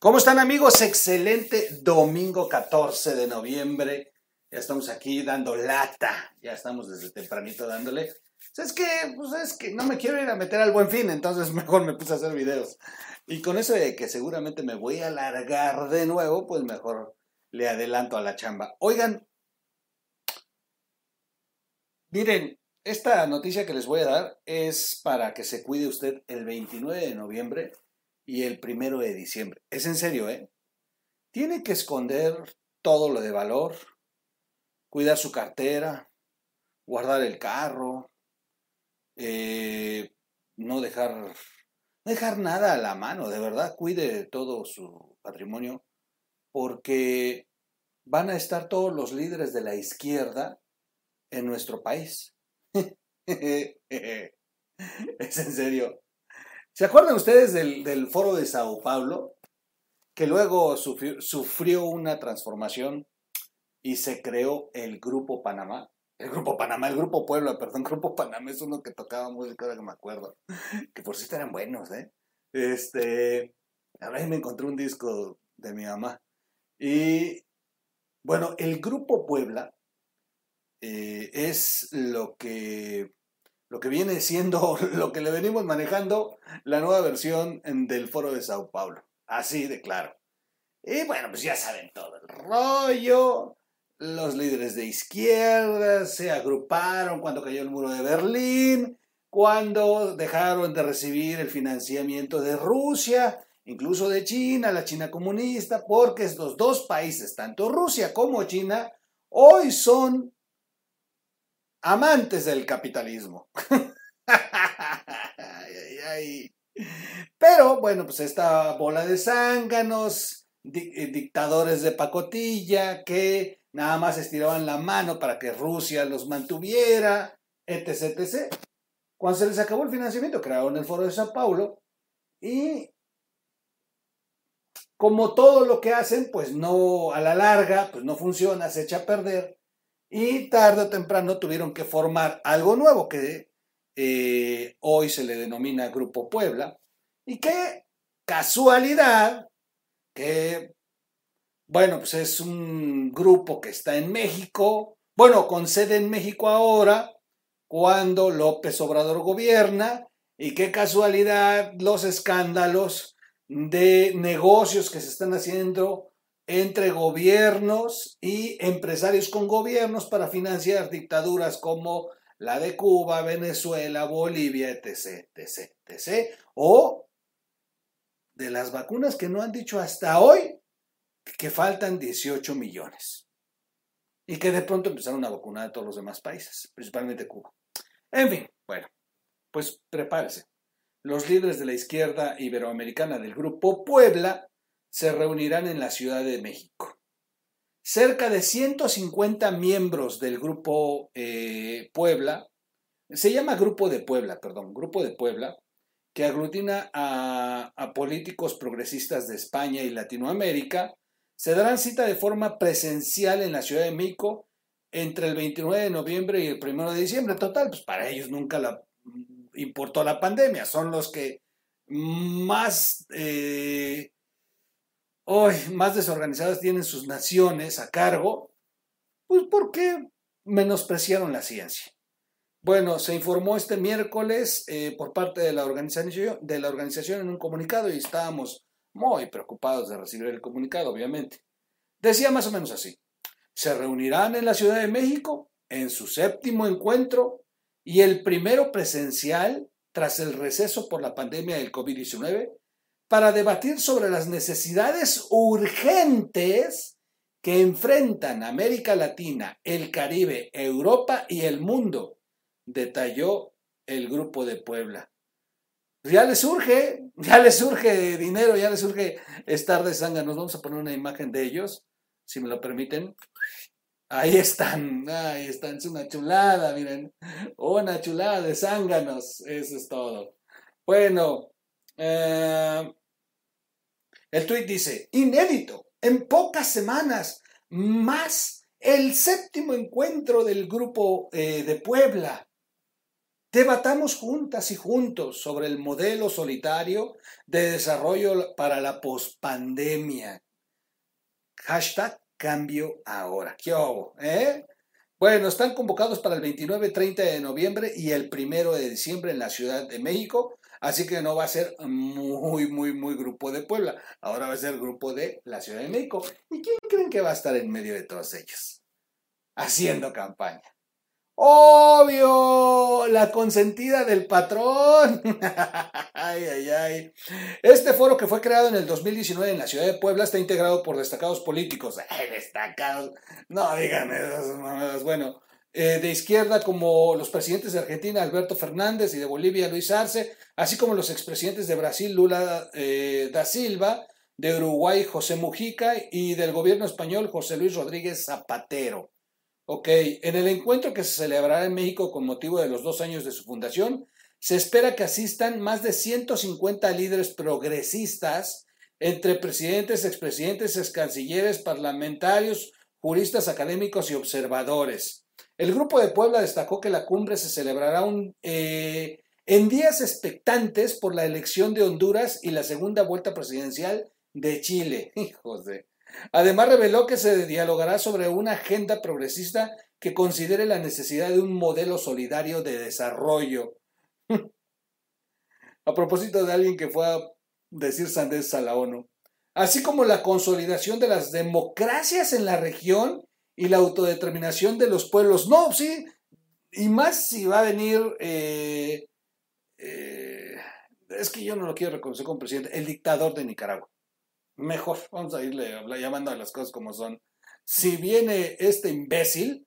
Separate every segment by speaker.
Speaker 1: ¿Cómo están amigos? Excelente domingo 14 de noviembre. Ya estamos aquí dando lata. Ya estamos desde tempranito dándole. Es que, pues es que no me quiero ir a meter al buen fin, entonces mejor me puse a hacer videos. Y con eso de que seguramente me voy a alargar de nuevo, pues mejor le adelanto a la chamba. Oigan, miren, esta noticia que les voy a dar es para que se cuide usted el 29 de noviembre y el 1 de diciembre. Es en serio, ¿eh? Tiene que esconder todo lo de valor, cuidar su cartera, guardar el carro, eh, no dejar, no dejar nada a la mano, de verdad, cuide todo su patrimonio, porque van a estar todos los líderes de la izquierda en nuestro país. es en serio. ¿Se acuerdan ustedes del, foro de Sao Paulo? Que luego sufrió, una transformación y se creó el Grupo Panamá. El Grupo Panamá, el Grupo Puebla, perdón, Grupo Panamá es uno que tocaba música, ahora que me acuerdo. Que por cierto eran buenos, ¿eh? Este, ahora me encontré un disco de mi mamá. Y bueno, el Grupo Puebla eh, es lo que, lo que viene siendo, lo que le venimos manejando, la nueva versión del Foro de Sao Paulo. Así de claro. Y bueno, pues ya saben todo el rollo. Los líderes de izquierda se agruparon cuando cayó el muro de Berlín, cuando dejaron de recibir el financiamiento de Rusia, incluso de China, la China comunista, porque estos dos países, tanto Rusia como China, hoy son amantes del capitalismo. Pero bueno, pues esta bola de zánganos, eh, dictadores de pacotilla que nada más estiraban la mano para que Rusia los mantuviera, etc. Cuando se les acabó el financiamiento, crearon el Foro de Sao Paulo y como todo lo que hacen, pues no, a la larga, pues no funciona, se echa a perder y tarde o temprano tuvieron que formar algo nuevo que eh, hoy se le denomina Grupo Puebla y que casualidad que bueno pues es un grupo que está en México bueno con sede en México ahora cuando López Obrador gobierna y qué casualidad los escándalos de negocios que se están haciendo entre gobiernos y empresarios con gobiernos para financiar dictaduras como la de Cuba, Venezuela, Bolivia, etc., etc., etc., o de las vacunas que no han dicho hasta hoy que faltan 18 millones y que de pronto empezaron a vacunar a todos los demás países, principalmente Cuba. En fin, bueno, pues prepárese. Los líderes de la izquierda iberoamericana del grupo Puebla se reunirán en la Ciudad de México. Cerca de 150 miembros del Grupo eh, Puebla, se llama Grupo de Puebla, perdón, Grupo de Puebla, que aglutina a, políticos progresistas de España y Latinoamérica, se darán cita de forma presencial en la Ciudad de México entre el 29 de noviembre y el 1 de diciembre. Total, pues para ellos nunca la, importó la pandemia, son los que más eh, hoy más desorganizadas tienen sus naciones a cargo, pues ¿por qué menospreciaron la ciencia? Bueno, se informó este miércoles eh, por parte de la, organización, de la organización en un comunicado y estábamos muy preocupados de recibir el comunicado, obviamente. Decía más o menos así, se reunirán en la Ciudad de México en su séptimo encuentro y el primero presencial tras el receso por la pandemia del COVID-19 para debatir sobre las necesidades urgentes que enfrentan América Latina, el Caribe, Europa y el mundo, detalló el grupo de Puebla. Ya les surge, ya les surge dinero, ya les surge estar de Nos Vamos a poner una imagen de ellos, si me lo permiten. Ahí están, ahí están, es una chulada, miren, una chulada de zánganos, eso es todo. Bueno, eh, el tuit dice, inédito, en pocas semanas, más el séptimo encuentro del grupo eh, de Puebla. Debatamos juntas y juntos sobre el modelo solitario de desarrollo para la pospandemia. Hashtag cambio ahora. ¿Qué hago? Eh? Bueno, están convocados para el 29, 30 de noviembre y el 1 de diciembre en la Ciudad de México. Así que no va a ser muy, muy, muy grupo de Puebla. Ahora va a ser grupo de la Ciudad de México. ¿Y quién creen que va a estar en medio de todos ellos? Haciendo campaña. Obvio, la consentida del patrón. ay, ay, ay. Este foro que fue creado en el 2019 en la ciudad de Puebla está integrado por destacados políticos. destacados. No, díganme Bueno, eh, de izquierda como los presidentes de Argentina, Alberto Fernández, y de Bolivia, Luis Arce, así como los expresidentes de Brasil, Lula eh, da Silva, de Uruguay, José Mujica, y del gobierno español, José Luis Rodríguez Zapatero. Ok, en el encuentro que se celebrará en México con motivo de los dos años de su fundación, se espera que asistan más de 150 líderes progresistas, entre presidentes, expresidentes, excancilleres, parlamentarios, juristas académicos y observadores. El Grupo de Puebla destacó que la cumbre se celebrará eh, en días expectantes por la elección de Honduras y la segunda vuelta presidencial de Chile. Además, reveló que se dialogará sobre una agenda progresista que considere la necesidad de un modelo solidario de desarrollo. a propósito de alguien que fue a decir Sandés a la ONU. Así como la consolidación de las democracias en la región y la autodeterminación de los pueblos. No, sí, y más si va a venir, eh, eh, es que yo no lo quiero reconocer como presidente, el dictador de Nicaragua mejor, vamos a irle llamando a las cosas como son. Si viene este imbécil,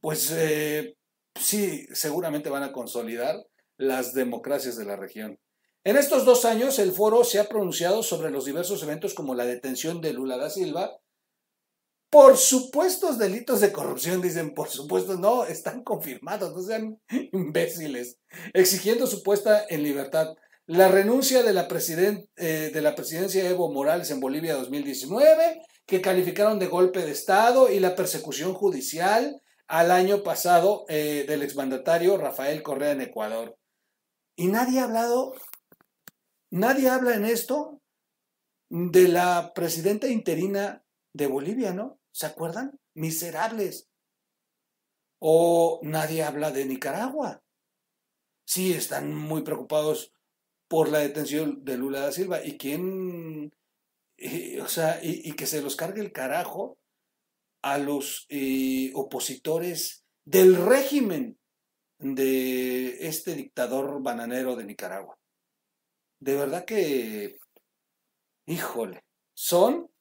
Speaker 1: pues eh, sí, seguramente van a consolidar las democracias de la región. En estos dos años, el foro se ha pronunciado sobre los diversos eventos como la detención de Lula da Silva, por supuestos delitos de corrupción, dicen, por supuesto, no, están confirmados, no sean imbéciles, exigiendo su puesta en libertad. La renuncia de la, eh, de la presidencia de Evo Morales en Bolivia 2019, que calificaron de golpe de Estado, y la persecución judicial al año pasado eh, del exmandatario Rafael Correa en Ecuador. Y nadie ha hablado, nadie habla en esto de la presidenta interina de Bolivia, ¿no? ¿Se acuerdan? Miserables. O nadie habla de Nicaragua. Sí, están muy preocupados por la detención de Lula da Silva. ¿Y quién? o sea, y, que se los cargue el carajo a los eh, opositores del régimen de este dictador bananero de Nicaragua. De verdad que, híjole, son...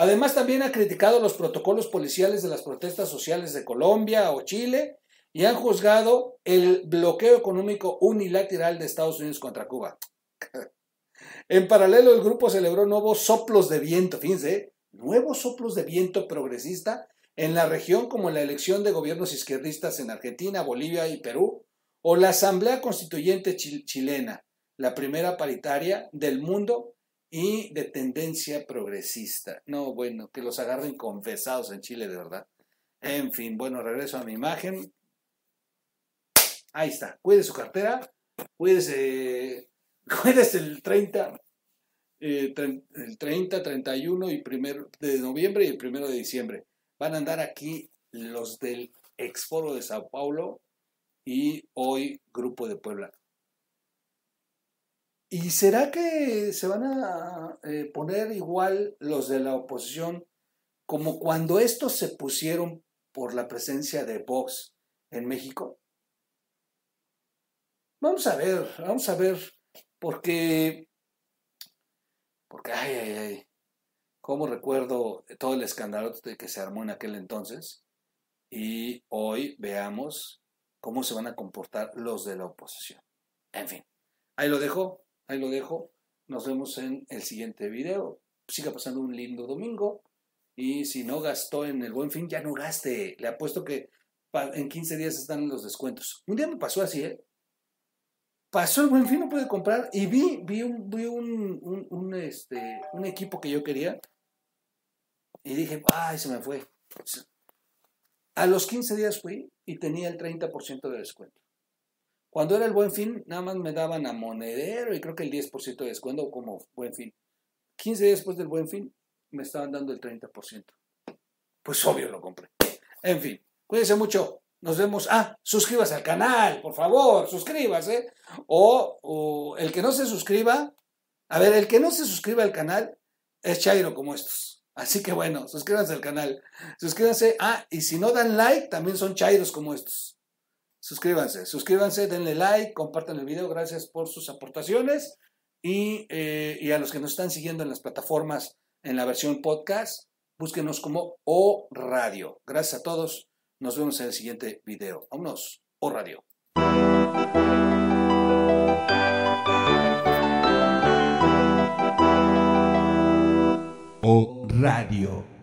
Speaker 1: Además también ha criticado los protocolos policiales de las protestas sociales de Colombia o Chile y han juzgado el bloqueo económico unilateral de Estados Unidos contra Cuba. en paralelo, el grupo celebró nuevos soplos de viento, fíjense, nuevos soplos de viento progresista en la región como la elección de gobiernos izquierdistas en Argentina, Bolivia y Perú, o la Asamblea Constituyente chilena, la primera paritaria del mundo y de tendencia progresista. No, bueno, que los agarren confesados en Chile, de verdad. En fin, bueno, regreso a mi imagen. Ahí está. Cuide su cartera. Cuídese, cuídese el 30, eh, el 30, 31 y primero de noviembre y el primero de diciembre. Van a andar aquí los del Exforo de Sao Paulo y hoy Grupo de Puebla. ¿Y será que se van a eh, poner igual los de la oposición como cuando estos se pusieron por la presencia de Vox en México? Vamos a ver, vamos a ver, porque, porque, ay, ay, ay, cómo recuerdo todo el escándalo que se armó en aquel entonces, y hoy veamos cómo se van a comportar los de la oposición. En fin, ahí lo dejo, ahí lo dejo, nos vemos en el siguiente video, siga pasando un lindo domingo, y si no gastó en el buen fin, ya no gaste, le apuesto que en 15 días están los descuentos. Un día me pasó así, ¿eh? pasó el buen fin, no pude comprar y vi, vi, un, un, este, un equipo que yo quería y dije, ay, se me fue. A los 15 días fui y tenía el 30% de descuento. Cuando era el buen fin, nada más me daban a monedero y creo que el 10% de descuento como buen fin. 15 días después del buen fin, me estaban dando el 30%. Pues obvio lo compré. En fin, cuídense mucho. Nos vemos. Ah, suscríbase al canal, por favor, suscríbase. O, o, el que no se suscriba, a ver, el que no se suscriba al canal es Chairo como estos. Así que bueno, suscríbanse al canal. Suscríbanse. Ah, y si no dan like, también son Chairos como estos. Suscríbanse, suscríbanse, denle like, compartan el video. Gracias por sus aportaciones. Y, eh, y a los que nos están siguiendo en las plataformas en la versión podcast, búsquenos como O Radio. Gracias a todos. Nos vemos en el siguiente video. Vámonos. O Radio.
Speaker 2: O Radio.